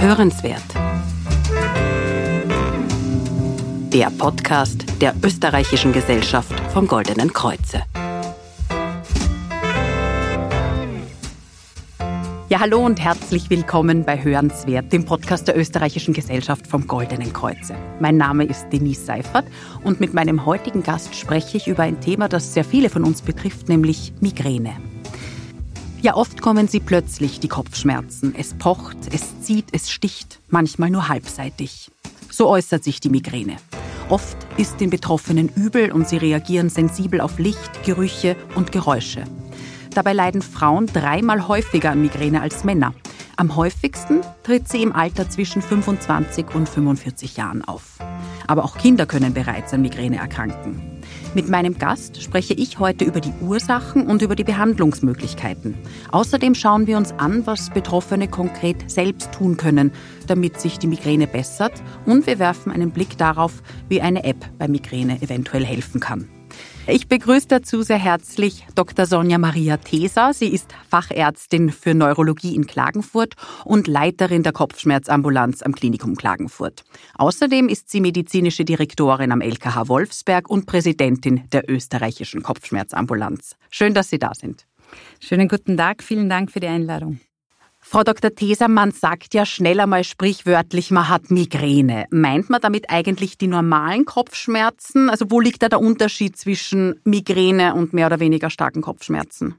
Hörenswert. Der Podcast der Österreichischen Gesellschaft vom Goldenen Kreuze. Ja, hallo und herzlich willkommen bei Hörenswert, dem Podcast der Österreichischen Gesellschaft vom Goldenen Kreuze. Mein Name ist Denise Seifert und mit meinem heutigen Gast spreche ich über ein Thema, das sehr viele von uns betrifft, nämlich Migräne. Ja, oft kommen sie plötzlich, die Kopfschmerzen. Es pocht, es zieht, es sticht, manchmal nur halbseitig. So äußert sich die Migräne. Oft ist den Betroffenen übel und sie reagieren sensibel auf Licht, Gerüche und Geräusche. Dabei leiden Frauen dreimal häufiger an Migräne als Männer. Am häufigsten tritt sie im Alter zwischen 25 und 45 Jahren auf. Aber auch Kinder können bereits an Migräne erkranken. Mit meinem Gast spreche ich heute über die Ursachen und über die Behandlungsmöglichkeiten. Außerdem schauen wir uns an, was Betroffene konkret selbst tun können, damit sich die Migräne bessert. Und wir werfen einen Blick darauf, wie eine App bei Migräne eventuell helfen kann. Ich begrüße dazu sehr herzlich Dr. Sonja Maria Teser. Sie ist Fachärztin für Neurologie in Klagenfurt und Leiterin der Kopfschmerzambulanz am Klinikum Klagenfurt. Außerdem ist sie medizinische Direktorin am LKH Wolfsberg und Präsidentin der österreichischen Kopfschmerzambulanz. Schön, dass Sie da sind. Schönen guten Tag, vielen Dank für die Einladung. Frau Dr. Teser, man sagt ja schnell einmal sprichwörtlich, man hat Migräne. Meint man damit eigentlich die normalen Kopfschmerzen? Also wo liegt da der Unterschied zwischen Migräne und mehr oder weniger starken Kopfschmerzen?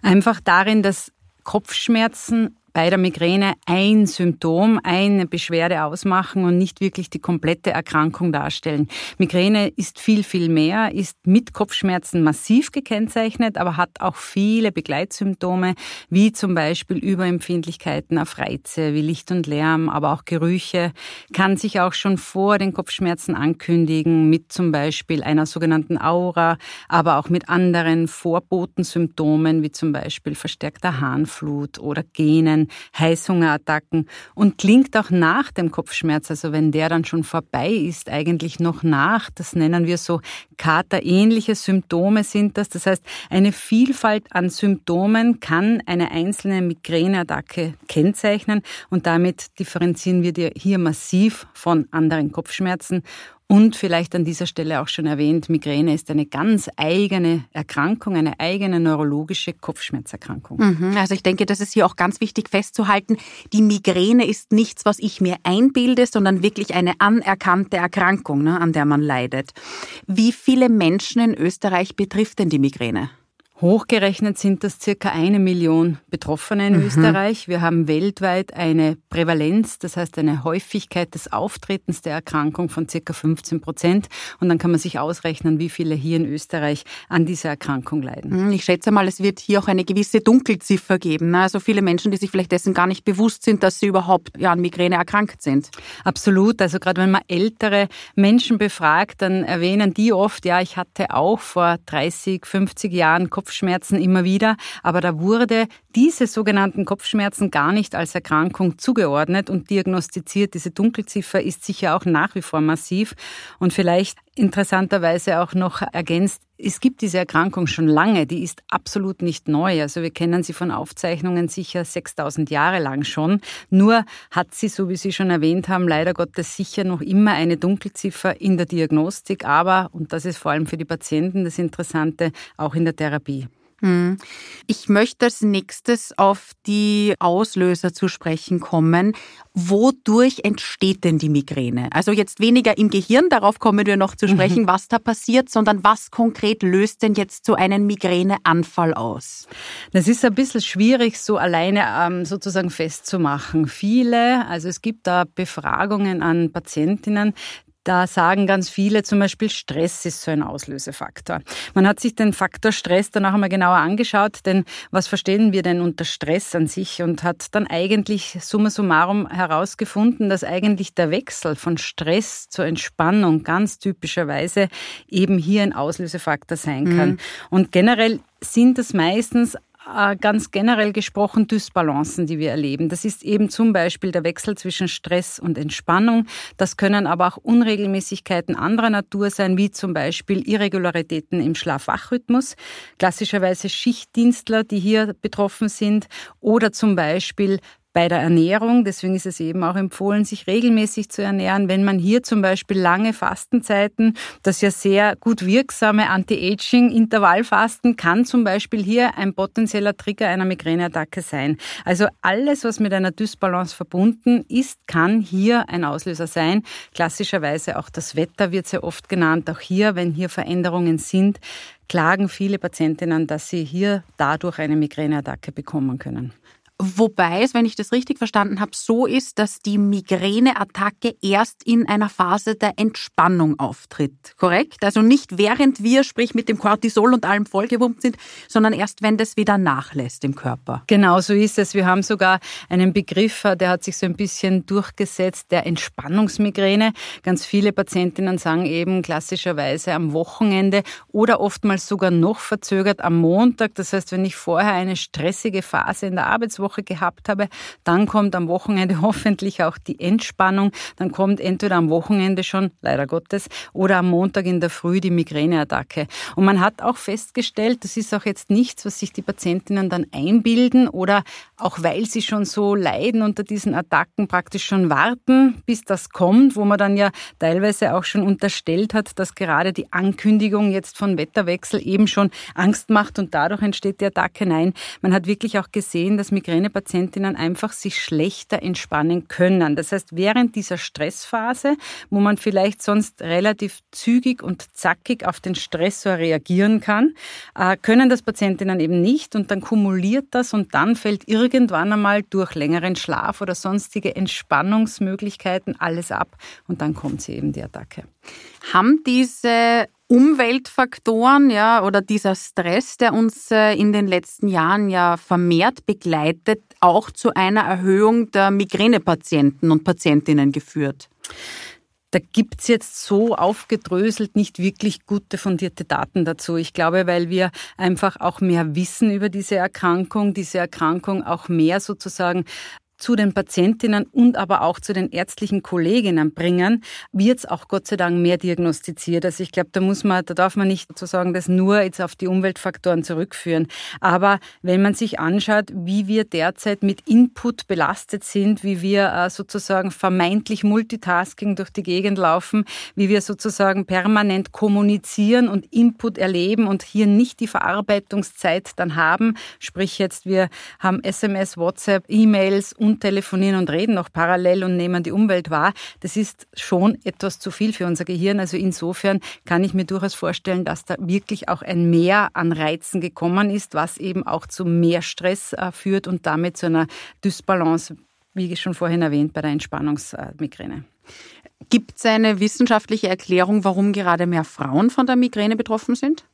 Einfach darin, dass Kopfschmerzen bei der Migräne ein Symptom, eine Beschwerde ausmachen und nicht wirklich die komplette Erkrankung darstellen. Migräne ist viel, viel mehr, ist mit Kopfschmerzen massiv gekennzeichnet, aber hat auch viele Begleitsymptome, wie zum Beispiel Überempfindlichkeiten auf Reize, wie Licht und Lärm, aber auch Gerüche, kann sich auch schon vor den Kopfschmerzen ankündigen, mit zum Beispiel einer sogenannten Aura, aber auch mit anderen Vorbotensymptomen, wie zum Beispiel verstärkter Harnflut oder Genen Heißhungerattacken und klingt auch nach dem Kopfschmerz, also wenn der dann schon vorbei ist, eigentlich noch nach. Das nennen wir so katerähnliche Symptome sind das. Das heißt, eine Vielfalt an Symptomen kann eine einzelne Migräneattacke kennzeichnen und damit differenzieren wir hier massiv von anderen Kopfschmerzen und vielleicht an dieser Stelle auch schon erwähnt, Migräne ist eine ganz eigene Erkrankung, eine eigene neurologische Kopfschmerzerkrankung. Mhm, also ich denke, das ist hier auch ganz wichtig festzuhalten. Die Migräne ist nichts, was ich mir einbilde, sondern wirklich eine anerkannte Erkrankung, ne, an der man leidet. Wie viele Menschen in Österreich betrifft denn die Migräne? Hochgerechnet sind das circa eine Million Betroffene in mhm. Österreich. Wir haben weltweit eine Prävalenz, das heißt eine Häufigkeit des Auftretens der Erkrankung von circa 15 Prozent. Und dann kann man sich ausrechnen, wie viele hier in Österreich an dieser Erkrankung leiden. Mhm, ich schätze mal, es wird hier auch eine gewisse Dunkelziffer geben. Ne? Also viele Menschen, die sich vielleicht dessen gar nicht bewusst sind, dass sie überhaupt ja, an Migräne erkrankt sind. Absolut. Also gerade wenn man ältere Menschen befragt, dann erwähnen die oft, ja, ich hatte auch vor 30, 50 Jahren Kopf Kopfschmerzen immer wieder, aber da wurde diese sogenannten Kopfschmerzen gar nicht als Erkrankung zugeordnet und diagnostiziert. Diese Dunkelziffer ist sicher auch nach wie vor massiv und vielleicht interessanterweise auch noch ergänzt, es gibt diese Erkrankung schon lange, die ist absolut nicht neu. Also wir kennen sie von Aufzeichnungen sicher 6000 Jahre lang schon. Nur hat sie, so wie Sie schon erwähnt haben, leider Gottes sicher noch immer eine Dunkelziffer in der Diagnostik, aber, und das ist vor allem für die Patienten das Interessante, auch in der Therapie. Hm. Ich möchte als nächstes auf die Auslöser zu sprechen kommen. Wodurch entsteht denn die Migräne? Also jetzt weniger im Gehirn, darauf kommen wir noch zu mhm. sprechen, was da passiert, sondern was konkret löst denn jetzt so einen Migräneanfall aus? Das ist ein bisschen schwierig, so alleine ähm, sozusagen festzumachen. Viele, also es gibt da Befragungen an Patientinnen, da sagen ganz viele zum Beispiel, Stress ist so ein Auslösefaktor. Man hat sich den Faktor Stress dann auch einmal genauer angeschaut, denn was verstehen wir denn unter Stress an sich und hat dann eigentlich summa summarum herausgefunden, dass eigentlich der Wechsel von Stress zur Entspannung ganz typischerweise eben hier ein Auslösefaktor sein kann. Mhm. Und generell sind es meistens ganz generell gesprochen Dysbalancen, die wir erleben. Das ist eben zum Beispiel der Wechsel zwischen Stress und Entspannung. Das können aber auch Unregelmäßigkeiten anderer Natur sein, wie zum Beispiel Irregularitäten im Schlaf-Wach-Rhythmus, klassischerweise Schichtdienstler, die hier betroffen sind, oder zum Beispiel bei der Ernährung. Deswegen ist es eben auch empfohlen, sich regelmäßig zu ernähren. Wenn man hier zum Beispiel lange Fastenzeiten, das ja sehr gut wirksame Anti-Aging-Intervallfasten, kann zum Beispiel hier ein potenzieller Trigger einer Migräneattacke sein. Also alles, was mit einer Dysbalance verbunden ist, kann hier ein Auslöser sein. Klassischerweise auch das Wetter wird sehr oft genannt. Auch hier, wenn hier Veränderungen sind, klagen viele Patientinnen, dass sie hier dadurch eine Migräneattacke bekommen können. Wobei es, wenn ich das richtig verstanden habe, so ist, dass die Migräneattacke erst in einer Phase der Entspannung auftritt. Korrekt? Also nicht während wir, sprich mit dem Cortisol und allem vollgewummt sind, sondern erst wenn das wieder nachlässt im Körper. Genau so ist es. Wir haben sogar einen Begriff, der hat sich so ein bisschen durchgesetzt, der Entspannungsmigräne. Ganz viele Patientinnen sagen eben klassischerweise am Wochenende oder oftmals sogar noch verzögert am Montag. Das heißt, wenn ich vorher eine stressige Phase in der Arbeitswoche Woche gehabt habe. Dann kommt am Wochenende hoffentlich auch die Entspannung. Dann kommt entweder am Wochenende schon, leider Gottes, oder am Montag in der Früh die Migräneattacke. Und man hat auch festgestellt, das ist auch jetzt nichts, was sich die Patientinnen dann einbilden oder auch weil sie schon so leiden unter diesen Attacken praktisch schon warten, bis das kommt, wo man dann ja teilweise auch schon unterstellt hat, dass gerade die Ankündigung jetzt von Wetterwechsel eben schon Angst macht und dadurch entsteht die Attacke. Nein, man hat wirklich auch gesehen, dass Migräne Migränepatientinnen einfach sich schlechter entspannen können. Das heißt, während dieser Stressphase, wo man vielleicht sonst relativ zügig und zackig auf den Stressor reagieren kann, äh, können das Patientinnen eben nicht und dann kumuliert das und dann fällt irgendwann einmal durch längeren Schlaf oder sonstige Entspannungsmöglichkeiten alles ab und dann kommt sie eben die Attacke. Haben diese Umweltfaktoren, ja, oder dieser Stress, der uns äh, in den letzten Jahren ja vermehrt begleitet, auch zu einer Erhöhung der Migränepatienten und Patientinnen geführt? Da gibt's jetzt so aufgedröselt nicht wirklich gute fundierte Daten dazu. Ich glaube, weil wir einfach auch mehr wissen über diese Erkrankung, diese Erkrankung auch mehr sozusagen zu den Patientinnen und aber auch zu den ärztlichen Kolleginnen bringen, wird es auch Gott sei Dank mehr diagnostiziert. Also ich glaube, da muss man, da darf man nicht sozusagen das nur jetzt auf die Umweltfaktoren zurückführen. Aber wenn man sich anschaut, wie wir derzeit mit Input belastet sind, wie wir äh, sozusagen vermeintlich Multitasking durch die Gegend laufen, wie wir sozusagen permanent kommunizieren und Input erleben und hier nicht die Verarbeitungszeit dann haben, sprich jetzt wir haben SMS, WhatsApp, E-Mails und und telefonieren und reden noch parallel und nehmen die Umwelt wahr, das ist schon etwas zu viel für unser Gehirn. Also insofern kann ich mir durchaus vorstellen, dass da wirklich auch ein Mehr an Reizen gekommen ist, was eben auch zu mehr Stress äh, führt und damit zu einer Dysbalance, wie schon vorhin erwähnt, bei der Entspannungsmigräne. Gibt es eine wissenschaftliche Erklärung, warum gerade mehr Frauen von der Migräne betroffen sind?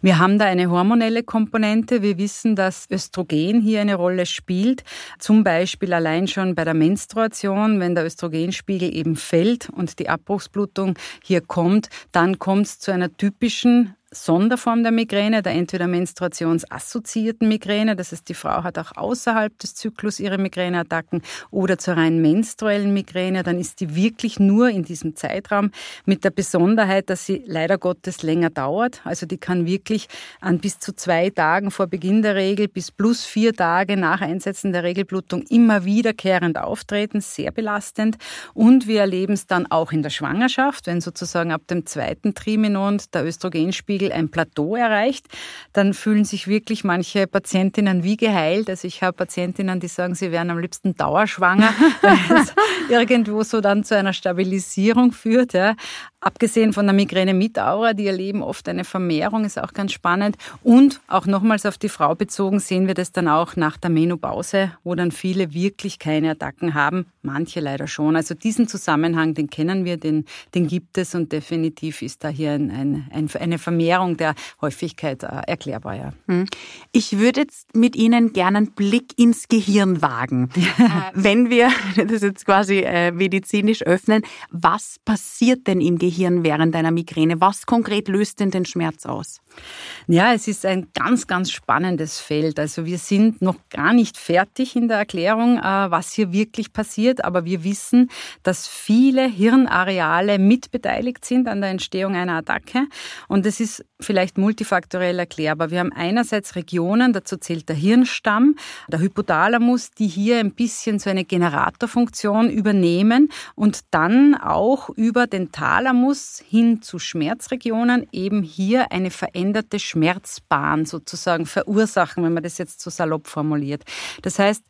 Wir haben da eine hormonelle Komponente. Wir wissen, dass Östrogen hier eine Rolle spielt. Zum Beispiel allein schon bei der Menstruation, wenn der Östrogenspiegel eben fällt und die Abbruchsblutung hier kommt, dann kommt es zu einer typischen Sonderform der Migräne, der entweder menstruationsassoziierten Migräne, das heißt, die Frau hat auch außerhalb des Zyklus ihre Migräneattacken, oder zur rein menstruellen Migräne, dann ist die wirklich nur in diesem Zeitraum mit der Besonderheit, dass sie leider Gottes länger dauert. Also die kann wirklich an bis zu zwei Tagen vor Beginn der Regel bis plus vier Tage nach Einsetzen der Regelblutung immer wiederkehrend auftreten, sehr belastend. Und wir erleben es dann auch in der Schwangerschaft, wenn sozusagen ab dem zweiten Triminont der Östrogenspiegel Blutspiegel ein Plateau erreicht, dann fühlen sich wirklich manche Patientinnen wie geheilt. Also ich habe Patientinnen, die sagen, sie wären am liebsten dauerschwanger, weil es irgendwo so dann zu einer Stabilisierung führt. Ja. Abgesehen von der Migräne mit Aura, die erleben oft eine Vermehrung, ist auch ganz spannend. Und auch nochmals auf die Frau bezogen sehen wir das dann auch nach der Menopause, wo dann viele wirklich keine Attacken haben, manche leider schon. Also diesen Zusammenhang, den kennen wir, den, den gibt es und definitiv ist da hier ein, ein, eine Vermehrung der Häufigkeit äh, erklärbar. Ja. Hm. Ich würde jetzt mit Ihnen gerne einen Blick ins Gehirn wagen. wenn wir das jetzt quasi äh, medizinisch öffnen, was passiert denn im Gehirn? Gehirn während einer Migräne? Was konkret löst denn den Schmerz aus? Ja, es ist ein ganz, ganz spannendes Feld. Also wir sind noch gar nicht fertig in der Erklärung, äh, was hier wirklich passiert, aber wir wissen, dass viele Hirnareale mitbeteiligt sind an der Entstehung einer Attacke und es ist vielleicht multifaktorell erklärbar. Wir haben einerseits Regionen, dazu zählt der Hirnstamm, der Hypothalamus, die hier ein bisschen so eine Generatorfunktion übernehmen und dann auch über den Thalamus hin zu Schmerzregionen eben hier eine veränderte Schmerzbahn sozusagen verursachen, wenn man das jetzt so salopp formuliert. Das heißt,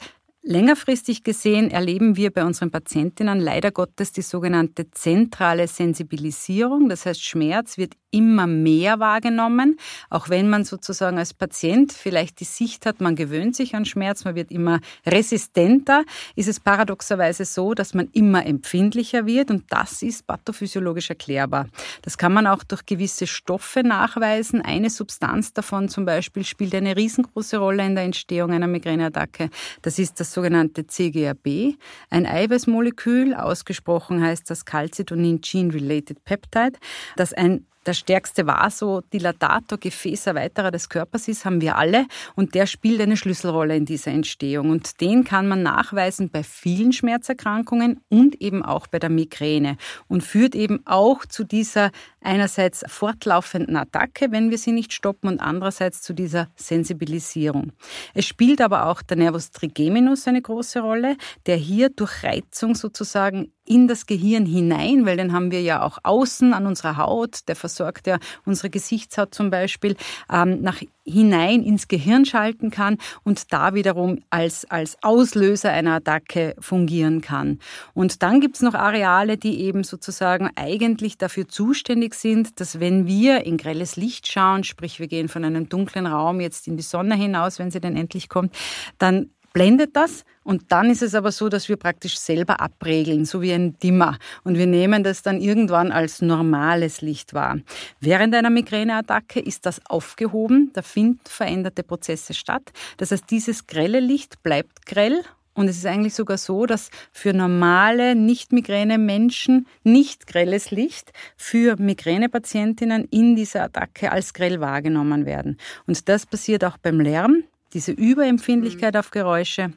Längerfristig gesehen erleben wir bei unseren Patientinnen leider Gottes die sogenannte zentrale Sensibilisierung. Das heißt, Schmerz wird immer mehr wahrgenommen, auch wenn man sozusagen als Patient vielleicht die Sicht hat, man gewöhnt sich an Schmerz, man wird immer resistenter, ist es paradoxerweise so, dass man immer empfindlicher wird und das ist pathophysiologisch erklärbar. Das kann man auch durch gewisse Stoffe nachweisen. Eine Substanz davon zum Beispiel spielt eine riesengroße Rolle in der Entstehung einer Migräneattacke. Das ist das sogenannte CGRB, ein Eiweißmolekül, ausgesprochen heißt das Calcitonin Gene Related Peptide, das ein der stärkste Vasodilatator, Gefäßerweiterer des Körpers ist, haben wir alle. Und der spielt eine Schlüsselrolle in dieser Entstehung. Und den kann man nachweisen bei vielen Schmerzerkrankungen und eben auch bei der Migräne. Und führt eben auch zu dieser einerseits fortlaufenden Attacke, wenn wir sie nicht stoppen, und andererseits zu dieser Sensibilisierung. Es spielt aber auch der Nervus trigeminus eine große Rolle, der hier durch Reizung sozusagen in das Gehirn hinein, weil den haben wir ja auch außen an unserer Haut, der versorgt ja unsere Gesichtshaut zum Beispiel, ähm, nach hinein ins Gehirn schalten kann und da wiederum als, als Auslöser einer Attacke fungieren kann. Und dann gibt's noch Areale, die eben sozusagen eigentlich dafür zuständig sind, dass wenn wir in grelles Licht schauen, sprich wir gehen von einem dunklen Raum jetzt in die Sonne hinaus, wenn sie denn endlich kommt, dann blendet das und dann ist es aber so, dass wir praktisch selber abregeln, so wie ein Dimmer. Und wir nehmen das dann irgendwann als normales Licht wahr. Während einer Migräneattacke ist das aufgehoben, da finden veränderte Prozesse statt. Das heißt, dieses grelle Licht bleibt grell und es ist eigentlich sogar so, dass für normale Nicht-Migräne-Menschen nicht grelles Licht für Migränepatientinnen in dieser Attacke als grell wahrgenommen werden. Und das passiert auch beim Lärm diese Überempfindlichkeit mhm. auf Geräusche.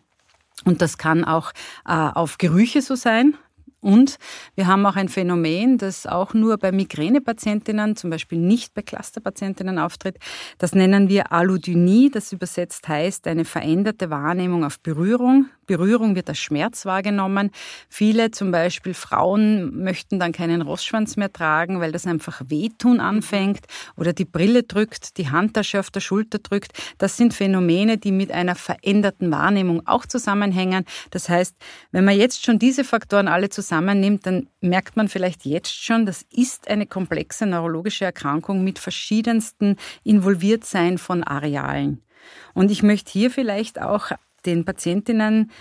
Und das kann auch äh, auf Gerüche so sein. Und wir haben auch ein Phänomen, das auch nur bei Migränepatientinnen, zum Beispiel nicht bei Clusterpatientinnen auftritt. Das nennen wir Allodynie, das übersetzt heißt eine veränderte Wahrnehmung auf Berührung. Berührung wird als Schmerz wahrgenommen. Viele, zum Beispiel Frauen, möchten dann keinen Rossschwanz mehr tragen, weil das einfach wehtun anfängt oder die Brille drückt, die Handtasche auf der Schulter drückt. Das sind Phänomene, die mit einer veränderten Wahrnehmung auch zusammenhängen. Das heißt, wenn man jetzt schon diese Faktoren alle zusammennimmt, dann merkt man vielleicht jetzt schon, das ist eine komplexe neurologische Erkrankung mit verschiedensten Involviertsein von Arealen. Und ich möchte hier vielleicht auch den Patientinnen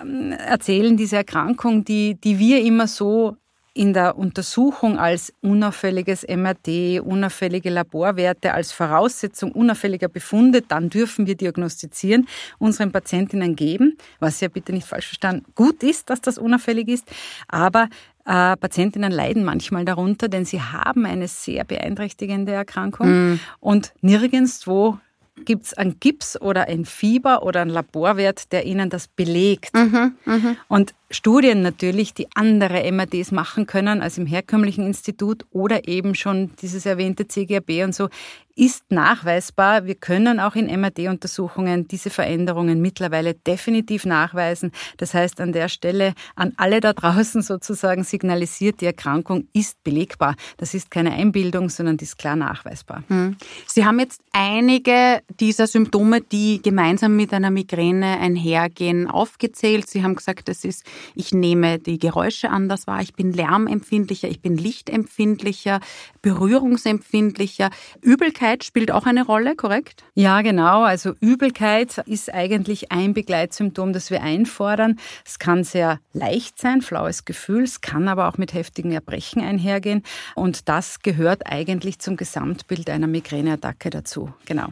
ähm, erzählen, diese Erkrankung, die, die wir immer so in der Untersuchung als unauffälliges MRT, unauffällige Laborwerte, als Voraussetzung unauffälliger Befunde, dann dürfen wir diagnostizieren, unseren Patientinnen geben, was ja bitte nicht falsch verstanden gut ist, dass das unauffällig ist, aber äh, Patientinnen leiden manchmal darunter, denn sie haben eine sehr beeinträchtigende Erkrankung mm. und nirgendwo gibt es einen Gips oder ein Fieber oder einen Laborwert, der Ihnen das belegt. Mhm, mh. Und Studien natürlich, die andere MRDs machen können als im herkömmlichen Institut oder eben schon dieses erwähnte CGRB und so, ist nachweisbar. Wir können auch in MRD-Untersuchungen diese Veränderungen mittlerweile definitiv nachweisen. Das heißt, an der Stelle an alle da draußen sozusagen signalisiert, die Erkrankung ist belegbar. Das ist keine Einbildung, sondern die ist klar nachweisbar. Hm. Sie haben jetzt einige dieser Symptome, die gemeinsam mit einer Migräne einhergehen, aufgezählt. Sie haben gesagt, es ist, ich nehme die Geräusche anders wahr, ich bin lärmempfindlicher, ich bin lichtempfindlicher, berührungsempfindlicher, Übelkeit spielt auch eine Rolle, korrekt? Ja, genau. Also Übelkeit ist eigentlich ein Begleitsymptom, das wir einfordern. Es kann sehr leicht sein, flaues Gefühl, es kann aber auch mit heftigen Erbrechen einhergehen. Und das gehört eigentlich zum Gesamtbild einer Migräneattacke dazu. Genau.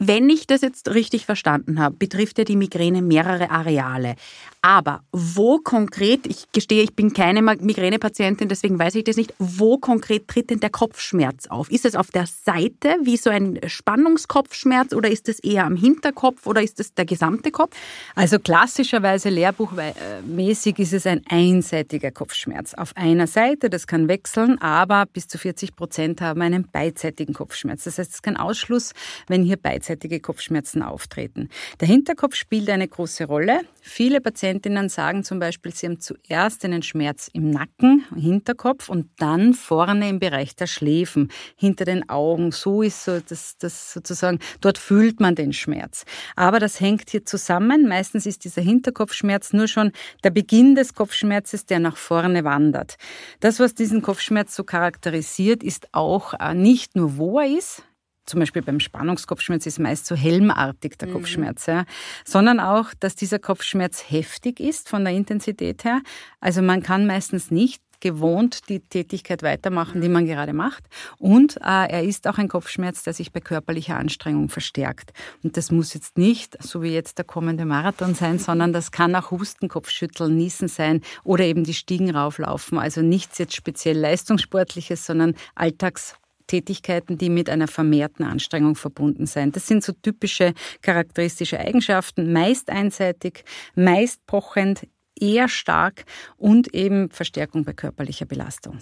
Wenn ich das jetzt richtig verstanden habe, betrifft ja die Migräne mehrere Areale. Aber wo konkret, ich gestehe, ich bin keine Migränepatientin, deswegen weiß ich das nicht, wo konkret tritt denn der Kopfschmerz auf? Ist es auf der Seite wie so ein Spannungskopfschmerz oder ist es eher am Hinterkopf oder ist es der gesamte Kopf? Also klassischerweise lehrbuchmäßig ist es ein einseitiger Kopfschmerz. Auf einer Seite, das kann wechseln, aber bis zu 40 Prozent haben einen beidseitigen Kopfschmerz. Das heißt, es ist kein Ausschluss, wenn hier beidseitig gleichzeitige Kopfschmerzen auftreten. Der Hinterkopf spielt eine große Rolle. Viele Patientinnen sagen zum Beispiel, sie haben zuerst einen Schmerz im Nacken, Hinterkopf und dann vorne im Bereich der Schläfen, hinter den Augen. So ist so das, das sozusagen, dort fühlt man den Schmerz. Aber das hängt hier zusammen. Meistens ist dieser Hinterkopfschmerz nur schon der Beginn des Kopfschmerzes, der nach vorne wandert. Das, was diesen Kopfschmerz so charakterisiert, ist auch äh, nicht nur, wo er ist, zum Beispiel beim Spannungskopfschmerz ist meist so helmartig der mhm. Kopfschmerz, ja, sondern auch, dass dieser Kopfschmerz heftig ist von der Intensität her. Also man kann meistens nicht gewohnt die Tätigkeit weitermachen, die man gerade macht. Und äh, er ist auch ein Kopfschmerz, der sich bei körperlicher Anstrengung verstärkt. Und das muss jetzt nicht, so wie jetzt der kommende Marathon sein, sondern das kann auch Husten, Kopfschütteln, Niesen sein oder eben die Stiegen rauflaufen. Also nichts jetzt speziell Leistungssportliches, sondern Alltags Tätigkeiten, die mit einer vermehrten Anstrengung verbunden sind. Das sind so typische charakteristische Eigenschaften, meist einseitig, meist pochend, eher stark und eben Verstärkung bei körperlicher Belastung.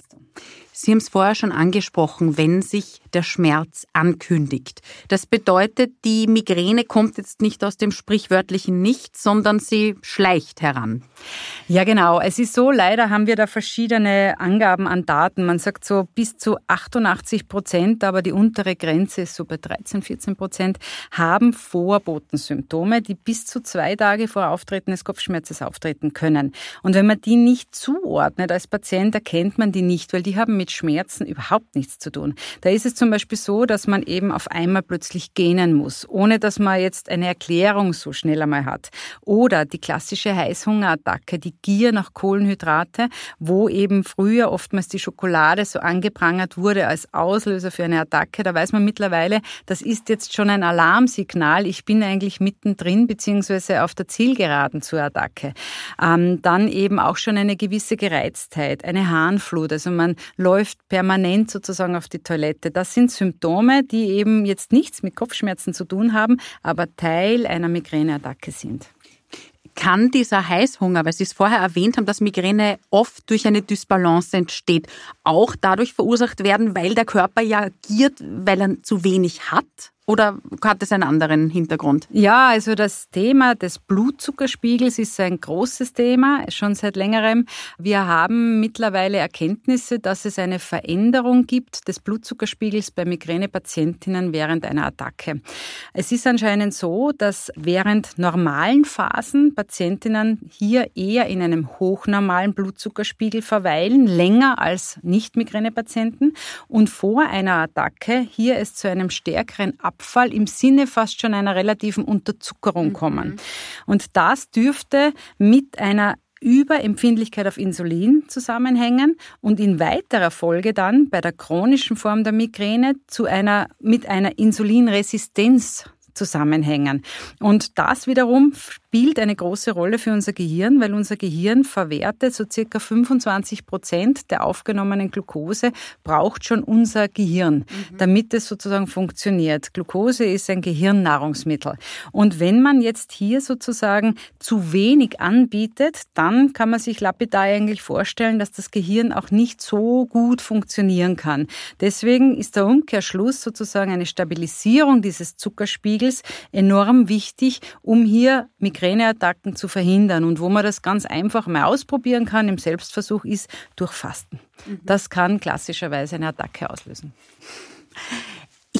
Sie haben es vorher schon angesprochen, wenn sich der Schmerz ankündigt. Das bedeutet, die Migräne kommt jetzt nicht aus dem sprichwörtlichen Nichts, sondern sie schleicht heran. Ja, genau. Es ist so, leider haben wir da verschiedene Angaben an Daten. Man sagt so bis zu 88 Prozent, aber die untere Grenze ist so bei 13, 14 Prozent, haben Vorbotensymptome, die bis zu zwei Tage vor Auftreten des Kopfschmerzes auftreten können. Und wenn man die nicht zuordnet als Patient, erkennt man die nicht, weil die haben mit Schmerzen überhaupt nichts zu tun. Da ist es zum Beispiel so, dass man eben auf einmal plötzlich gähnen muss, ohne dass man jetzt eine Erklärung so schnell einmal hat. Oder die klassische Heißhungerattacke, die Gier nach Kohlenhydrate, wo eben früher oftmals die Schokolade so angeprangert wurde als Auslöser für eine Attacke. Da weiß man mittlerweile, das ist jetzt schon ein Alarmsignal. Ich bin eigentlich mittendrin beziehungsweise auf der Zielgeraden zur Attacke. Ähm, dann eben auch schon eine gewisse Gereiztheit, eine Harnflut. Also man läuft permanent sozusagen auf die Toilette. Das sind Symptome, die eben jetzt nichts mit Kopfschmerzen zu tun haben, aber Teil einer Migräneattacke sind kann dieser Heißhunger, weil Sie es vorher erwähnt haben, dass Migräne oft durch eine Dysbalance entsteht, auch dadurch verursacht werden, weil der Körper ja agiert, weil er zu wenig hat? Oder hat es einen anderen Hintergrund? Ja, also das Thema des Blutzuckerspiegels ist ein großes Thema, schon seit längerem. Wir haben mittlerweile Erkenntnisse, dass es eine Veränderung gibt des Blutzuckerspiegels bei Migränepatientinnen während einer Attacke. Es ist anscheinend so, dass während normalen Phasen Patientinnen hier eher in einem hochnormalen Blutzuckerspiegel verweilen, länger als Nicht-Migränepatienten und vor einer Attacke hier es zu einem stärkeren Abfall im Sinne fast schon einer relativen Unterzuckerung kommen. Mhm. Und das dürfte mit einer Überempfindlichkeit auf Insulin zusammenhängen und in weiterer Folge dann bei der chronischen Form der Migräne zu einer, mit einer Insulinresistenz zusammenhängen. Und das wiederum spielt eine große Rolle für unser Gehirn, weil unser Gehirn verwertet so circa 25 Prozent der aufgenommenen Glucose, braucht schon unser Gehirn, mhm. damit es sozusagen funktioniert. Glucose ist ein Gehirnnahrungsmittel. Und wenn man jetzt hier sozusagen zu wenig anbietet, dann kann man sich lapidar eigentlich vorstellen, dass das Gehirn auch nicht so gut funktionieren kann. Deswegen ist der Umkehrschluss sozusagen eine Stabilisierung dieses Zuckerspiegels enorm wichtig, um hier Migräneattacken zu verhindern. Und wo man das ganz einfach mal ausprobieren kann im Selbstversuch ist durch Fasten. Mhm. Das kann klassischerweise eine Attacke auslösen.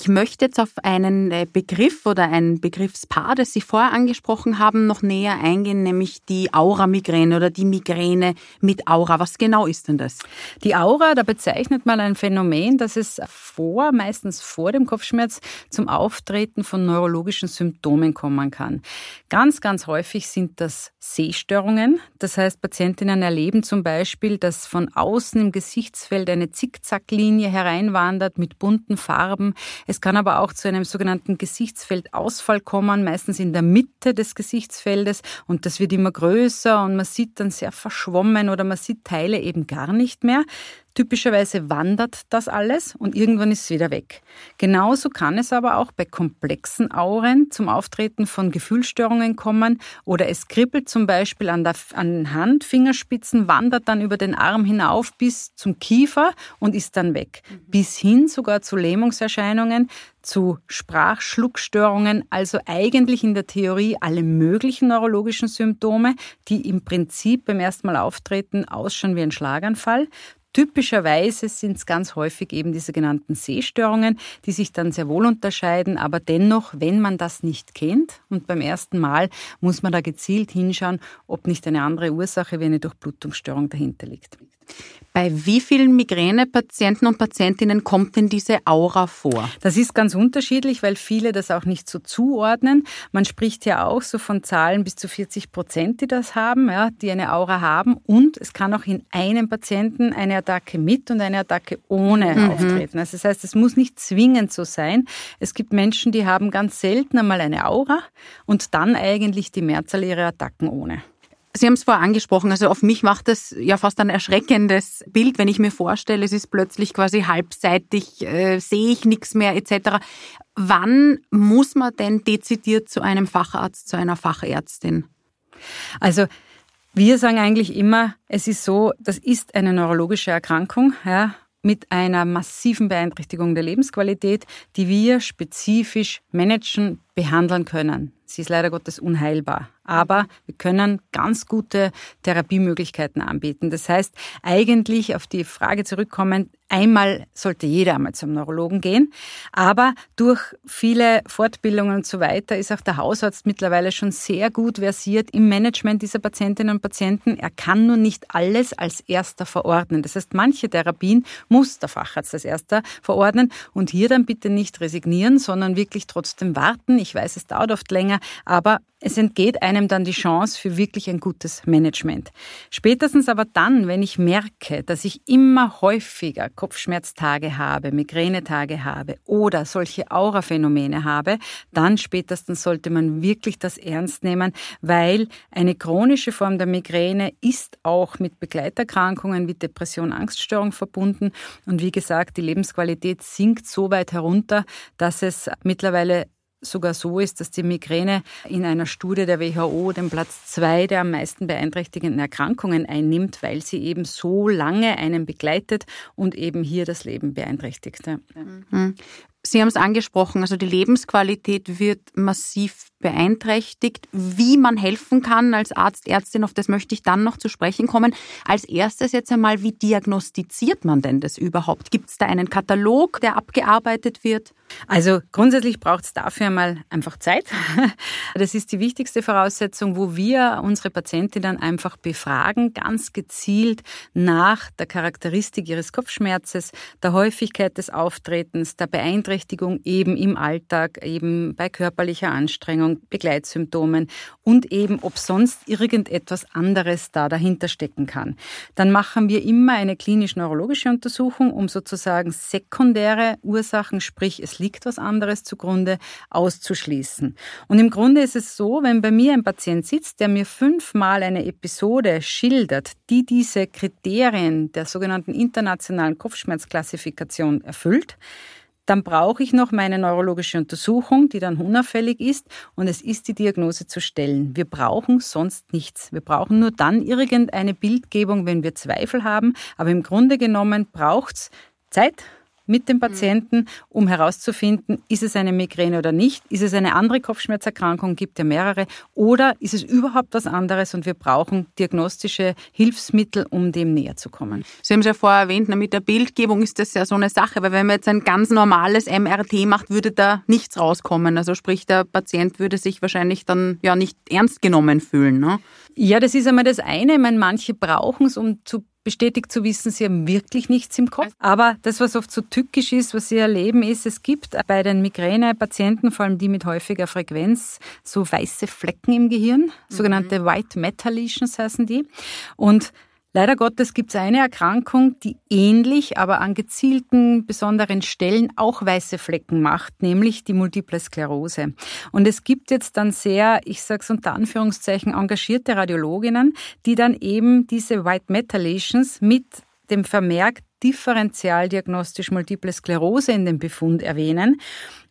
Ich möchte jetzt auf einen äh, Begriff oder ein Begriffspaar, das Sie vorher angesprochen haben, noch näher eingehen, nämlich die Aura-Migräne oder die Migräne mit Aura. Was genau ist denn das? Die Aura, da bezeichnet man ein Phänomen, das es vor, meistens vor dem Kopfschmerz, zum Auftreten von neurologischen Symptomen kommen kann. Ganz, ganz häufig sind das Sehstörungen. Das heißt, Patientinnen erleben zum Beispiel, dass von außen im Gesichtsfeld eine Zickzacklinie hereinwandert mit bunten Farben. Es Es kann aber auch zu einem sogenannten Gesichtsfeldausfall kommen, meistens in der Mitte des Gesichtsfeldes und das wird immer größer und man sieht dann sehr verschwommen oder man sieht Teile eben gar nicht mehr. Typischerweise wandert das alles und irgendwann ist es wieder weg. Genauso kann es aber auch bei komplexen Auren zum Auftreten von Gefühlsstörungen kommen oder es kribbelt zum Beispiel an, der, an Hand, Fingerspitzen, wandert dann über den Arm hinauf bis zum Kiefer und ist dann weg. Mhm. Bis hin sogar zu Lähmungserscheinungen, zu Sprachschluckstörungen, also eigentlich in der Theorie alle möglichen neurologischen Symptome, die im Prinzip beim ersten Mal auftreten, ausschauen wie ein Schlaganfall. Typischerweise sind es ganz häufig eben diese genannten Sehstörungen, die sich dann sehr wohl unterscheiden, aber dennoch, wenn man das nicht kennt und beim ersten Mal muss man da gezielt hinschauen, ob nicht eine andere Ursache wie eine Durchblutungsstörung dahinter liegt. Bei wie vielen Migränepatienten und Patientinnen kommt denn diese Aura vor? Das ist ganz unterschiedlich, weil viele das auch nicht so zuordnen. Man spricht ja auch so von Zahlen bis zu 40 Prozent, die das haben, ja, die eine Aura haben. Und es kann auch in einem Patienten eine Attacke mit und eine Attacke ohne mhm. auftreten. Also das heißt, es muss nicht zwingend so sein. Es gibt Menschen, die haben ganz selten einmal eine Aura und dann eigentlich die Mehrzahl ihrer Attacken ohne. Sie haben es vorher angesprochen, also auf mich macht das ja fast ein erschreckendes Bild, wenn ich mir vorstelle, es ist plötzlich quasi halbseitig, äh, sehe ich nichts mehr etc. Wann muss man denn dezidiert zu einem Facharzt, zu einer Fachärztin? Also wir sagen eigentlich immer, es ist so, das ist eine neurologische Erkrankung, ja, mit einer massiven Beeinträchtigung der Lebensqualität, die wir spezifisch managen, behandeln können. Sie ist leider Gottes unheilbar. Aber wir können ganz gute Therapiemöglichkeiten anbieten. Das heißt, eigentlich auf die Frage zurückkommen, einmal sollte jeder einmal zum Neurologen gehen. Aber durch viele Fortbildungen und so weiter ist auch der Hausarzt mittlerweile schon sehr gut versiert im Management dieser Patientinnen und Patienten. Er kann nur nicht alles als erster verordnen. Das heißt, manche Therapien muss der Facharzt als erster verordnen und hier dann bitte nicht resignieren, sondern wirklich trotzdem warten. Ich weiß, es dauert oft länger, aber es entgeht einem dann die Chance für wirklich ein gutes Management. Spätestens aber dann, wenn ich merke, dass ich immer häufiger Kopfschmerztage habe, Migränetage habe oder solche Auraphänomene habe, dann spätestens sollte man wirklich das ernst nehmen, weil eine chronische Form der Migräne ist auch mit Begleiterkrankungen wie Depression, Angststörung verbunden. Und wie gesagt, die Lebensqualität sinkt so weit herunter, dass es mittlerweile sogar so ist, dass die Migräne in einer Studie der WHO den Platz zwei der am meisten beeinträchtigenden Erkrankungen einnimmt, weil sie eben so lange einen begleitet und eben hier das Leben beeinträchtigt. Mhm. Sie haben es angesprochen, also die Lebensqualität wird massiv beeinträchtigt. Wie man helfen kann als Arzt, Ärztin, auf das möchte ich dann noch zu sprechen kommen. Als erstes jetzt einmal, wie diagnostiziert man denn das überhaupt? Gibt es da einen Katalog, der abgearbeitet wird? Also grundsätzlich braucht es dafür einmal einfach Zeit. Das ist die wichtigste Voraussetzung, wo wir unsere Patientinnen einfach befragen, ganz gezielt nach der Charakteristik ihres Kopfschmerzes, der Häufigkeit des Auftretens, der Beeinträchtigung eben im Alltag, eben bei körperlicher Anstrengung, Begleitsymptomen und eben, ob sonst irgendetwas anderes da dahinter stecken kann. Dann machen wir immer eine klinisch-neurologische Untersuchung, um sozusagen sekundäre Ursachen, sprich es liegt was anderes zugrunde, auszuschließen. Und im Grunde ist es so, wenn bei mir ein Patient sitzt, der mir fünfmal eine Episode schildert, die diese Kriterien der sogenannten internationalen Kopfschmerzklassifikation erfüllt, dann brauche ich noch meine neurologische Untersuchung, die dann unauffällig ist und es ist die Diagnose zu stellen. Wir brauchen sonst nichts. Wir brauchen nur dann irgendeine Bildgebung, wenn wir Zweifel haben, aber im Grunde genommen braucht es Zeit, mit dem Patienten, um herauszufinden, ist es eine Migräne oder nicht, ist es eine andere Kopfschmerzerkrankung, gibt ja mehrere, oder ist es überhaupt was anderes und wir brauchen diagnostische Hilfsmittel, um dem näher zu kommen. Sie haben es ja vorher erwähnt, mit der Bildgebung ist das ja so eine Sache, weil wenn man jetzt ein ganz normales MRT macht, würde da nichts rauskommen. Also sprich, der Patient würde sich wahrscheinlich dann ja nicht ernst genommen fühlen. Ne? Ja, das ist einmal das eine. Ich meine, manche brauchen es, um zu bestätigt zu wissen, sie haben wirklich nichts im Kopf. Aber das, was oft so tückisch ist, was sie erleben, ist, es gibt bei den Migränepatienten, vor allem die mit häufiger Frequenz, so weiße Flecken im Gehirn, sogenannte mhm. White Matter Lesions heißen die. Und Leider Gottes gibt es eine Erkrankung, die ähnlich, aber an gezielten besonderen Stellen auch weiße Flecken macht, nämlich die Multiple Sklerose. Und es gibt jetzt dann sehr, ich sage es unter Anführungszeichen, engagierte Radiologinnen, die dann eben diese White Matter mit dem Vermerk differentialdiagnostisch Multiple Sklerose in dem Befund erwähnen.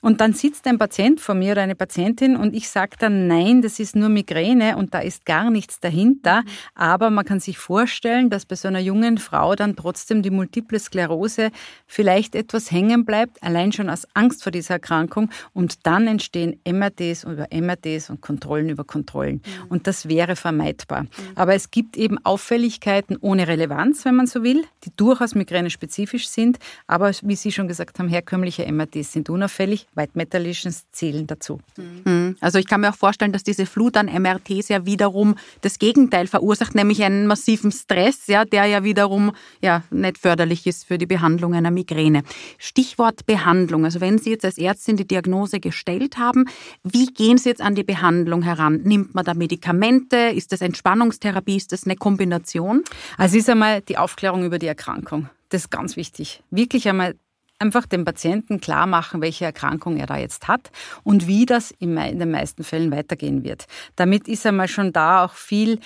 Und dann sitzt ein Patient vor mir oder eine Patientin und ich sage dann, nein, das ist nur Migräne und da ist gar nichts dahinter. Aber man kann sich vorstellen, dass bei so einer jungen Frau dann trotzdem die Multiple Sklerose vielleicht etwas hängen bleibt, allein schon aus Angst vor dieser Erkrankung. Und dann entstehen MRTs über MRTs und Kontrollen über Kontrollen. Mhm. Und das wäre vermeidbar. Aber es gibt eben Auffälligkeiten ohne Relevanz, wenn man so will, die durchaus migräne-spezifisch sind. Aber wie Sie schon gesagt haben, herkömmliche MRTs sind unauffällig. White Lesions zählen dazu. Mhm. Also ich kann mir auch vorstellen, dass diese Flut an MRTs ja wiederum das Gegenteil verursacht, nämlich einen massiven Stress, ja, der ja wiederum ja nicht förderlich ist für die Behandlung einer Migräne. Stichwort Behandlung. Also wenn Sie jetzt als Ärztin die Diagnose gestellt haben, wie gehen Sie jetzt an die Behandlung heran? Nimmt man da Medikamente? Ist das Entspannungstherapie? Ist das eine Kombination? Also ist einmal die Aufklärung über die Erkrankung. Das ist ganz wichtig. Wirklich einmal einfach dem Patienten klar machen, welche Erkrankung er da jetzt hat und wie das in den meisten Fällen weitergehen wird. Damit ist einmal schon da auch viel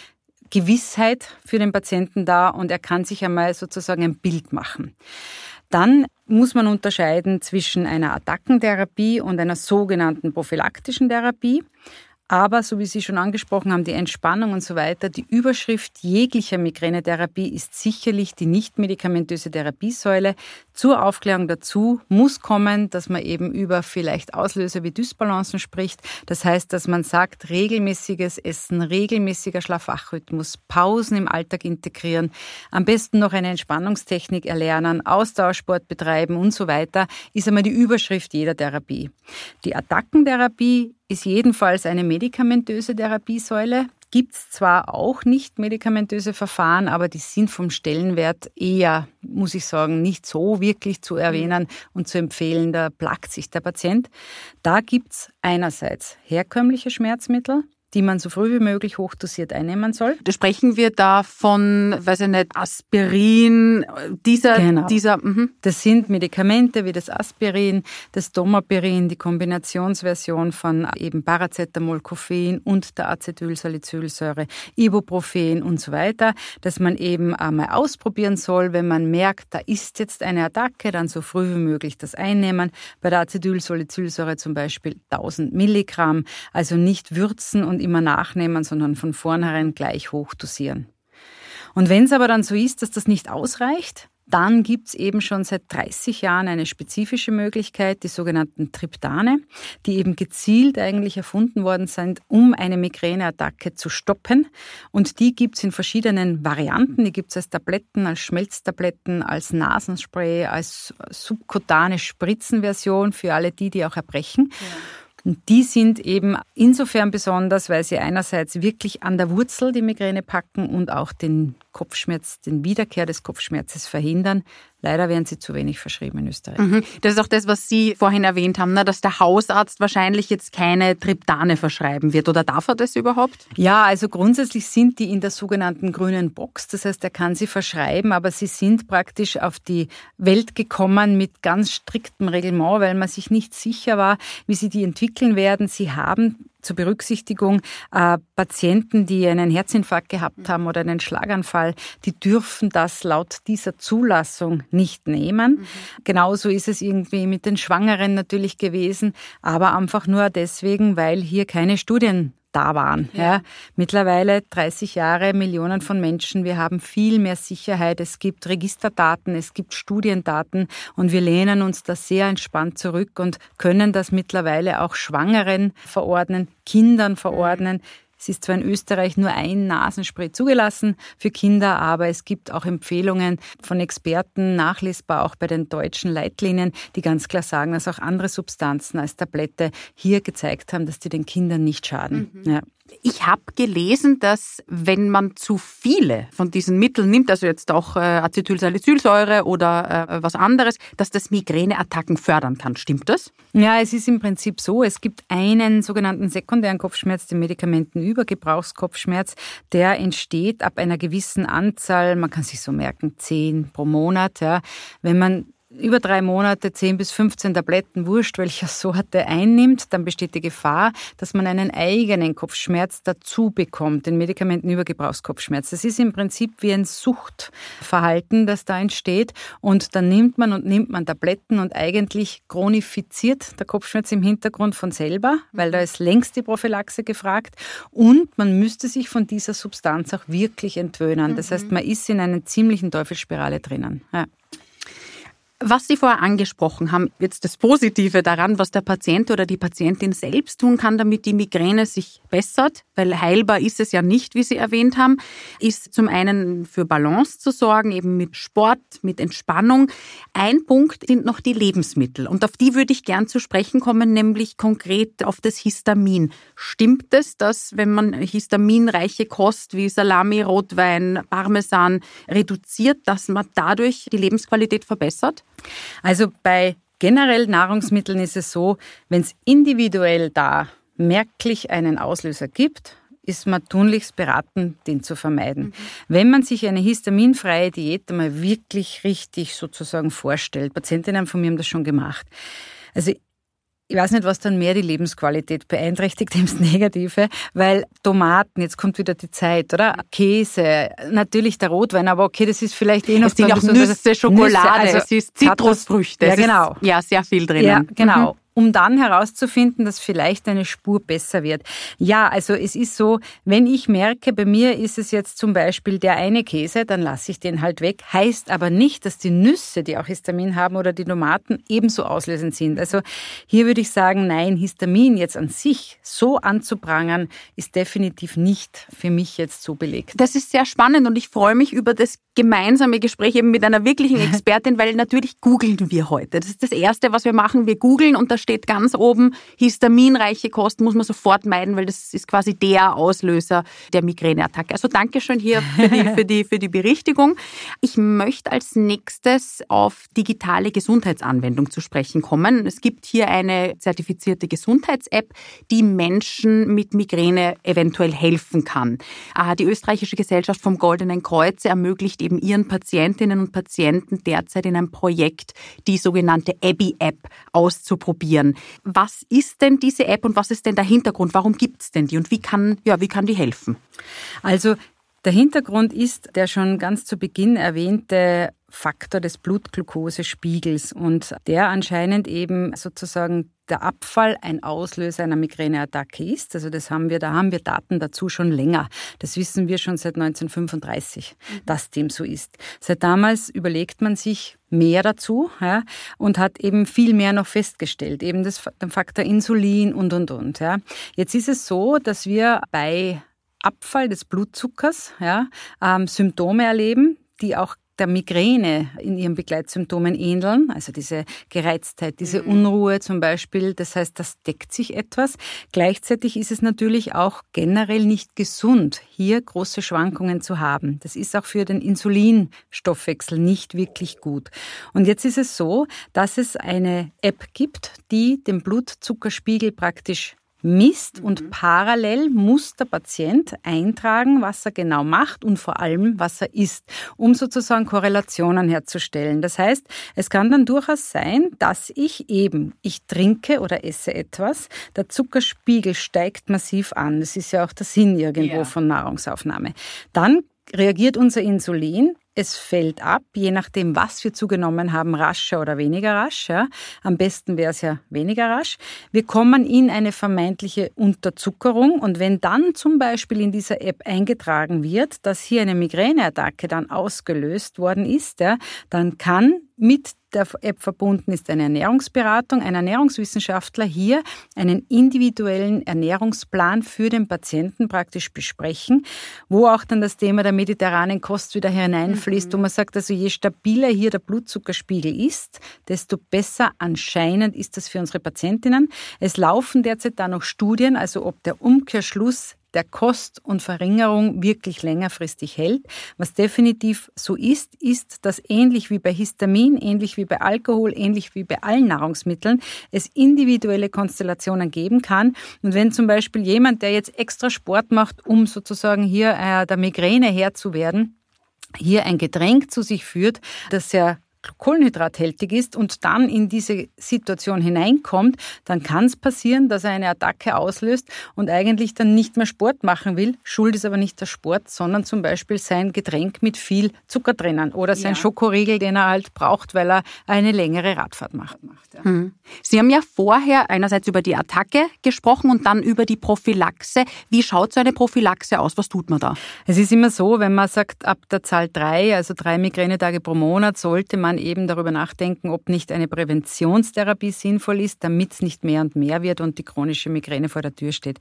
Gewissheit für den Patienten da und er kann sich einmal sozusagen ein Bild machen. Dann muss man unterscheiden zwischen einer Attackentherapie und einer sogenannten prophylaktischen Therapie. Aber, so wie Sie schon angesprochen haben, die Entspannung und so weiter, die Überschrift jeglicher Migränetherapie ist sicherlich die nicht-medikamentöse Therapiesäule. Zur Aufklärung dazu muss kommen, dass man eben über vielleicht Auslöser wie Dysbalancen spricht. Das heißt, dass man sagt, regelmäßiges Essen, regelmäßiger Schlafwachrhythmus, Pausen im Alltag integrieren, am besten noch eine Entspannungstechnik erlernen, Ausdauersport betreiben und so weiter, ist einmal die Überschrift jeder Therapie. Die Attackentherapie ist jedenfalls eine medikamentöse Therapiesäule. Gibt es zwar auch nicht medikamentöse Verfahren, aber die sind vom Stellenwert eher, muss ich sagen, nicht so wirklich zu erwähnen und zu empfehlen. Da plagt sich der Patient. Da gibt es einerseits herkömmliche Schmerzmittel, die man so früh wie möglich hochdosiert einnehmen soll. Da sprechen wir da von, weiß ich nicht, Aspirin, dieser, genau. dieser. Mhm. Das sind Medikamente wie das Aspirin, das Domapirin, die Kombinationsversion von eben Paracetamol, Koffein und der Acetylsalicylsäure, Ibuprofen und so weiter, dass man eben einmal ausprobieren soll, wenn man merkt, da ist jetzt eine Attacke, dann so früh wie möglich das einnehmen. Bei der Acetylsalicylsäure zum Beispiel 1000 Milligramm, also nicht würzen und immer nachnehmen, sondern von vornherein gleich hochdosieren. Und wenn es aber dann so ist, dass das nicht ausreicht, dann gibt es eben schon seit 30 Jahren eine spezifische Möglichkeit, die sogenannten Triptane, die eben gezielt eigentlich erfunden worden sind, um eine Migräneattacke zu stoppen. Und die gibt es in verschiedenen Varianten. Die gibt es als Tabletten, als Schmelztabletten, als Nasenspray, als subkutane Spritzenversion für alle die, die auch erbrechen. Ja. Und die sind eben insofern besonders, weil sie einerseits wirklich an der Wurzel die Migräne packen und auch den Kopfschmerz, den Wiederkehr des Kopfschmerzes verhindern. Leider werden sie zu wenig verschrieben in Österreich. Mhm. Das ist auch das, was Sie vorhin erwähnt haben, ne? dass der Hausarzt wahrscheinlich jetzt keine Triptane verschreiben wird. Oder darf er das überhaupt? Ja, also grundsätzlich sind die in der sogenannten grünen Box. Das heißt, er kann sie verschreiben, aber sie sind praktisch auf die Welt gekommen mit ganz striktem Reglement, weil man sich nicht sicher war, wie sie die entwickeln werden. Sie haben zur Berücksichtigung äh, Patienten, die einen Herzinfarkt gehabt haben oder einen Schlaganfall, die dürfen das laut dieser Zulassung nicht nehmen. Mhm. Genauso ist es irgendwie mit den Schwangeren natürlich gewesen, aber einfach nur deswegen, weil hier keine Studien da waren. Ja. ja. Mittlerweile 30 Jahre, Millionen von Menschen. Wir haben viel mehr Sicherheit. Es gibt Registerdaten, es gibt Studiendaten und wir lehnen uns da sehr entspannt zurück und können das mittlerweile auch Schwangeren verordnen, Kindern verordnen. Es ist zwar in Österreich nur ein Nasenspray zugelassen für Kinder, aber es gibt auch Empfehlungen von Experten, nachlesbar auch bei den deutschen Leitlinien, die ganz klar sagen, dass auch andere Substanzen als Tablette hier gezeigt haben, dass die den Kindern nicht schaden. Mhm. Ja. Ich habe gelesen, dass wenn man zu viele von diesen Mitteln nimmt, also jetzt auch äh, Acetylsalicylsäure oder äh, was anderes, dass das Migräneattacken fördern kann. Stimmt das? Ja, es ist im Prinzip so. Es gibt einen sogenannten sekundären Kopfschmerz, den Medikamentenübergebrauchskopfschmerz. Der entsteht ab einer gewissen Anzahl, man kann sich so merken, zehn pro Monat. Ja. Wenn man über drei Monate 10 bis 15 Tabletten, wurscht welcher Sorte, einnimmt, dann besteht die Gefahr, dass man einen eigenen Kopfschmerz dazu bekommt, den Medikamentenübergebrauchskopfschmerz. Das ist im Prinzip wie ein Suchtverhalten, das da entsteht. Und dann nimmt man und nimmt man Tabletten und eigentlich chronifiziert der Kopfschmerz im Hintergrund von selber, weil da ist längst die Prophylaxe gefragt. Und man müsste sich von dieser Substanz auch wirklich entwöhnen. Das heißt, mhm. man ist in einer ziemlichen Teufelsspirale drinnen. Ja. Was Sie vorher angesprochen haben, jetzt das Positive daran, was der Patient oder die Patientin selbst tun kann, damit die Migräne sich bessert, weil heilbar ist es ja nicht, wie Sie erwähnt haben, ist zum einen für Balance zu sorgen, eben mit Sport, mit Entspannung. Ein Punkt sind noch die Lebensmittel und auf die würde ich gern zu sprechen kommen, nämlich konkret auf das Histamin. Stimmt es, dass wenn man histaminreiche Kost wie Salami, Rotwein, Parmesan reduziert, dass man dadurch die Lebensqualität verbessert? Also bei generell Nahrungsmitteln ist es so, wenn es individuell da merklich einen Auslöser gibt, ist man tunlichst beraten, den zu vermeiden. Mhm. Wenn man sich eine histaminfreie Diät einmal wirklich richtig sozusagen vorstellt, Patientinnen von mir haben das schon gemacht. Also ich weiß nicht, was dann mehr die Lebensqualität beeinträchtigt, ins Negative, weil Tomaten, jetzt kommt wieder die Zeit, oder? Käse, natürlich der Rotwein, aber okay, das ist vielleicht eh noch... Es sind auch Nüsse, Schokolade, Nüsse, also es ist Zitrusfrüchte. Ja, genau. Ist, ja, sehr viel drinnen. Ja, genau. Mhm um dann herauszufinden, dass vielleicht eine Spur besser wird. Ja, also es ist so, wenn ich merke, bei mir ist es jetzt zum Beispiel der eine Käse, dann lasse ich den halt weg. Heißt aber nicht, dass die Nüsse, die auch Histamin haben oder die Tomaten ebenso auslösend sind. Also hier würde ich sagen, nein, Histamin jetzt an sich so anzuprangern, ist definitiv nicht für mich jetzt so belegt. Das ist sehr spannend und ich freue mich über das gemeinsame Gespräch eben mit einer wirklichen Expertin, weil natürlich googeln wir heute. Das ist das Erste, was wir machen. Wir googeln und da steht ganz oben, histaminreiche Kost muss man sofort meiden, weil das ist quasi der Auslöser der Migräneattacke. Also Dankeschön hier für die, für die, für die Berichtigung. Ich möchte als nächstes auf digitale Gesundheitsanwendung zu sprechen kommen. Es gibt hier eine zertifizierte Gesundheits-App, die Menschen mit Migräne eventuell helfen kann. Ah, die österreichische Gesellschaft vom Goldenen Kreuze ermöglicht eben ihren Patientinnen und Patienten derzeit in einem Projekt die sogenannte Abby-App auszuprobieren informieren. Was ist denn diese App und was ist denn der Hintergrund? Warum gibt es denn die und wie kann, ja, wie kann die helfen? Also der Hintergrund ist der schon ganz zu Beginn erwähnte Faktor des Blutglukosespiegels und der anscheinend eben sozusagen der Abfall ein Auslöser einer Migräneattacke ist. Also das haben wir, da haben wir Daten dazu schon länger. Das wissen wir schon seit 1935, mhm. dass dem so ist. Seit damals überlegt man sich mehr dazu ja, und hat eben viel mehr noch festgestellt, eben das, den Faktor Insulin und und und. Ja. Jetzt ist es so, dass wir bei Abfall des Blutzuckers ja, ähm, Symptome erleben, die auch der Migräne in ihren Begleitsymptomen ähneln, also diese Gereiztheit, diese mhm. Unruhe zum Beispiel. Das heißt, das deckt sich etwas. Gleichzeitig ist es natürlich auch generell nicht gesund, hier große Schwankungen zu haben. Das ist auch für den Insulinstoffwechsel nicht wirklich gut. Und jetzt ist es so, dass es eine App gibt, die den Blutzuckerspiegel praktisch misst und mhm. parallel muss der Patient eintragen, was er genau macht und vor allem, was er isst, um sozusagen Korrelationen herzustellen. Das heißt, es kann dann durchaus sein, dass ich eben, ich trinke oder esse etwas, der Zuckerspiegel steigt massiv an. Das ist ja auch der Sinn irgendwo ja. von Nahrungsaufnahme. Dann reagiert unser Insulin es fällt ab, je nachdem, was wir zugenommen haben, rascher oder weniger rasch. Ja. Am besten wäre es ja weniger rasch. Wir kommen in eine vermeintliche Unterzuckerung und wenn dann zum Beispiel in dieser App eingetragen wird, dass hier eine Migräneattacke dann ausgelöst worden ist, ja, dann kann mit der App verbunden ist eine Ernährungsberatung, ein Ernährungswissenschaftler hier einen individuellen Ernährungsplan für den Patienten praktisch besprechen, wo auch dann das Thema der mediterranen Kost wieder hineinfließt, mhm. wo man sagt, also je stabiler hier der Blutzuckerspiegel ist, desto besser anscheinend ist das für unsere Patientinnen. Es laufen derzeit da noch Studien, also ob der Umkehrschluss der Kost und Verringerung wirklich längerfristig hält. Was definitiv so ist, ist, dass ähnlich wie bei Histamin, ähnlich wie bei Alkohol, ähnlich wie bei allen Nahrungsmitteln es individuelle Konstellationen geben kann. Und wenn zum Beispiel jemand, der jetzt extra Sport macht, um sozusagen hier äh, der Migräne Herr zu werden, hier ein Getränk zu sich führt, das sehr kohlenhydrathältig ist und dann in diese Situation hineinkommt, dann kann es passieren, dass er eine Attacke auslöst und eigentlich dann nicht mehr Sport machen will. Schuld ist aber nicht der Sport, sondern zum Beispiel sein Getränk mit viel Zucker drinnen oder sein ja. Schokoriegel, den er halt braucht, weil er eine längere Radfahrt macht. Ja. Hm. Sie haben ja vorher einerseits über die Attacke gesprochen und dann über die Prophylaxe. Wie schaut so eine Prophylaxe aus? Was tut man da? Es ist immer so, wenn man sagt, ab der Zahl drei, also drei Migränetage pro Monat, sollte man man eben darüber nachdenken, ob nicht eine Präventionstherapie sinnvoll ist, damit es nicht mehr und mehr wird und die chronische Migräne vor der Tür steht.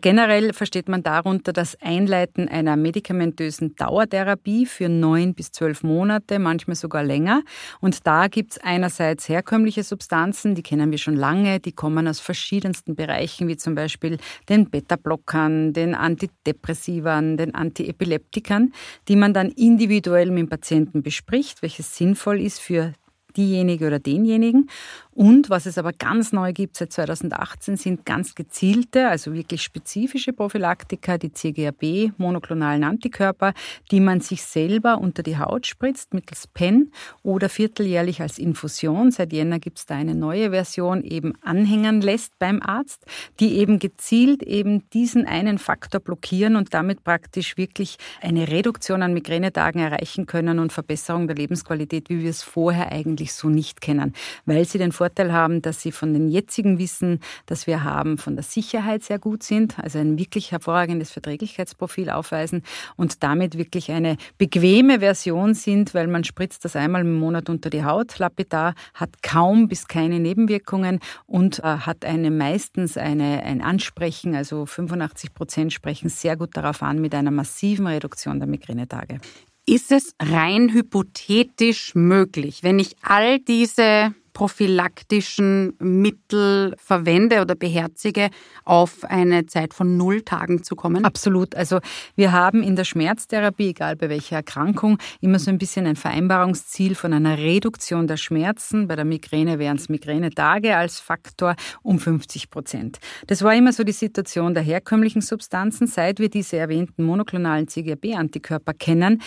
Generell versteht man darunter das Einleiten einer medikamentösen Dauertherapie für neun bis zwölf Monate, manchmal sogar länger. Und da gibt es einerseits herkömmliche Substanzen, die kennen wir schon lange, die kommen aus verschiedensten Bereichen, wie zum Beispiel den Beta-Blockern, den Antidepressivern, den Antiepileptikern, die man dann individuell mit dem Patienten bespricht, welches sinnvoll ist für diejenige oder denjenigen. Und was es aber ganz neu gibt seit 2018 sind ganz gezielte, also wirklich spezifische Prophylaktika, die CGRB, monoklonalen Antikörper, die man sich selber unter die Haut spritzt mittels Pen oder vierteljährlich als Infusion. Seit Jänner gibt es da eine neue Version eben anhängen lässt beim Arzt, die eben gezielt eben diesen einen Faktor blockieren und damit praktisch wirklich eine Reduktion an Migränetagen erreichen können und Verbesserung der Lebensqualität, wie wir es vorher eigentlich so nicht kennen, weil sie den Vorteil haben, dass sie von den jetzigen Wissen, das wir haben, von der Sicherheit sehr gut sind, also ein wirklich hervorragendes Verträglichkeitsprofil aufweisen und damit wirklich eine bequeme Version sind, weil man spritzt das einmal im Monat unter die Haut, lapidar, hat kaum bis keine Nebenwirkungen und äh, hat eine meistens eine, ein Ansprechen, also 85 Prozent sprechen sehr gut darauf an mit einer massiven Reduktion der Migränetage. Ist es rein hypothetisch möglich, wenn ich all diese prophylaktischen Mittel verwende oder beherzige, auf eine Zeit von null Tagen zu kommen? Absolut. Also wir haben in der Schmerztherapie, egal bei welcher Erkrankung, immer so ein bisschen ein Vereinbarungsziel von einer Reduktion der Schmerzen. Bei der Migräne wären es Migränetage als Faktor um 50 Prozent. Das war immer so die Situation der herkömmlichen Substanzen. Seit wir diese erwähnten monoklonalen CGRB-Antikörper kennen,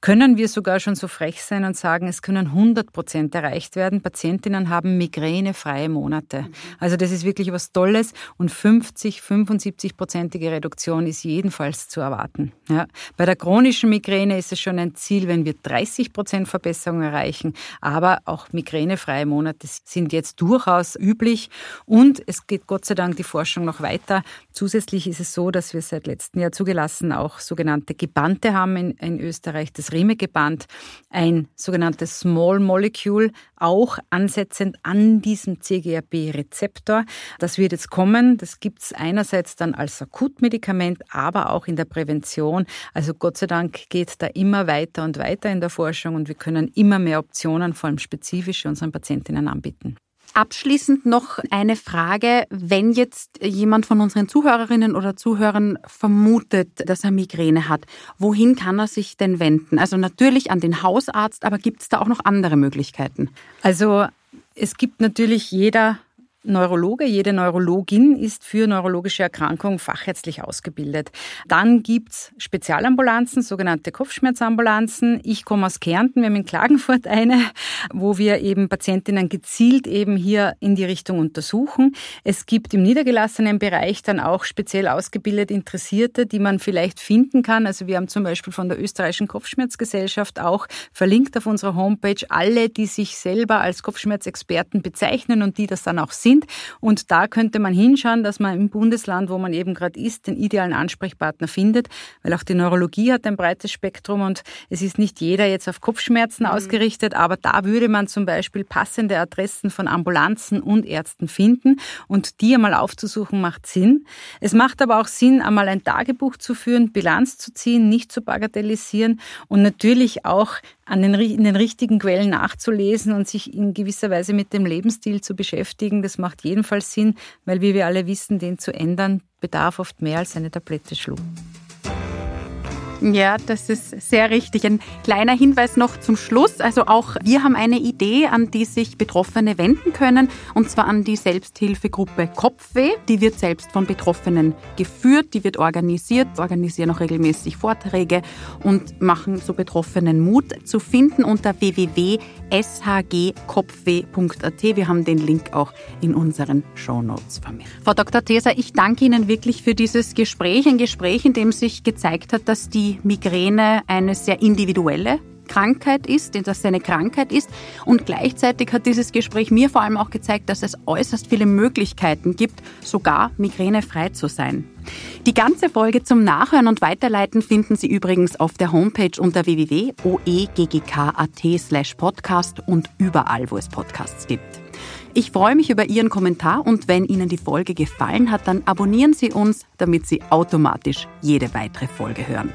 können wir sogar schon so frech sein und sagen, es können 100 Prozent erreicht werden. Patientinnen haben migränefreie Monate. Also das ist wirklich was Tolles und 50, 75-prozentige Reduktion ist jedenfalls zu erwarten. Ja. Bei der chronischen Migräne ist es schon ein Ziel, wenn wir 30 Prozent Verbesserung erreichen, aber auch migränefreie Monate sind jetzt durchaus üblich und es geht Gott sei Dank die Forschung noch weiter. Zusätzlich ist es so, dass wir seit letztem Jahr zugelassen auch sogenannte Gebannte haben in, in Österreich. Das Riemeke-Band, ein sogenanntes Small Molecule, auch ansetzend an diesem CGRP-Rezeptor. Das wird jetzt kommen. Das gibt es einerseits dann als Akutmedikament, aber auch in der Prävention. Also Gott sei Dank geht da immer weiter und weiter in der Forschung und wir können immer mehr Optionen, vor allem spezifische, unseren Patientinnen anbieten. Abschließend noch eine Frage. Wenn jetzt jemand von unseren Zuhörerinnen oder Zuhörern vermutet, dass er Migräne hat, wohin kann er sich denn wenden? Also natürlich an den Hausarzt, aber gibt es da auch noch andere Möglichkeiten? Also es gibt natürlich jeder Neurologe, jede Neurologin ist für neurologische Erkrankungen fachärztlich ausgebildet. Dann gibt's Spezialambulanzen, sogenannte Kopfschmerzambulanzen. Ich komme aus Kärnten, wir haben in Klagenfurt eine, wo wir eben Patientinnen gezielt eben hier in die Richtung untersuchen. Es gibt im niedergelassenen Bereich dann auch speziell ausgebildet Interessierte, die man vielleicht finden kann. Also wir haben zum Beispiel von der österreichischen Kopfschmerzgesellschaft auch verlinkt auf unserer Homepage alle, die sich selber als Kopfschmerzexperten bezeichnen und die das dann auch sind sind. Und da könnte man hinschauen, dass man im Bundesland, wo man eben gerade ist, den idealen Ansprechpartner findet, weil auch die Neurologie hat ein breites Spektrum und es ist nicht jeder jetzt auf Kopfschmerzen mhm. ausgerichtet, aber da würde man zum Beispiel passende Adressen von Ambulanzen und Ärzten finden und die einmal aufzusuchen macht Sinn. Es macht aber auch Sinn, einmal ein Tagebuch zu führen, Bilanz zu ziehen, nicht zu bagatellisieren und natürlich auch an den, in den richtigen Quellen nachzulesen und sich in gewisser Weise mit dem Lebensstil zu beschäftigen. Das macht jedenfalls Sinn, weil wie wir alle wissen, den zu ändern bedarf oft mehr als eine Tablette Schluck. Ja, das ist sehr richtig. Ein kleiner Hinweis noch zum Schluss. Also auch wir haben eine Idee, an die sich Betroffene wenden können, und zwar an die Selbsthilfegruppe Kopfweh. Die wird selbst von Betroffenen geführt, die wird organisiert, organisieren auch regelmäßig Vorträge und machen so Betroffenen Mut zu finden unter www.shgkopfweh.at. Wir haben den Link auch in unseren Shownotes vermerkt. Frau Dr. Theser, ich danke Ihnen wirklich für dieses Gespräch, ein Gespräch, in dem sich gezeigt hat, dass Migräne eine sehr individuelle Krankheit ist, dass es eine Krankheit ist. Und gleichzeitig hat dieses Gespräch mir vor allem auch gezeigt, dass es äußerst viele Möglichkeiten gibt, sogar migränefrei zu sein. Die ganze Folge zum Nachhören und Weiterleiten finden Sie übrigens auf der Homepage unter www.oeggk.at slash podcast und überall, wo es Podcasts gibt. Ich freue mich über Ihren Kommentar und wenn Ihnen die Folge gefallen hat, dann abonnieren Sie uns, damit Sie automatisch jede weitere Folge hören.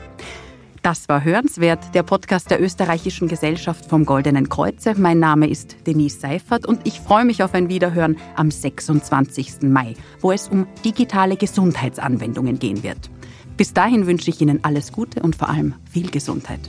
Das war Hörenswert, der Podcast der Österreichischen Gesellschaft vom Goldenen Kreuze. Mein Name ist Denise Seifert und ich freue mich auf ein Wiederhören am 26. Mai, wo es um digitale Gesundheitsanwendungen gehen wird. Bis dahin wünsche ich Ihnen alles Gute und vor allem viel Gesundheit.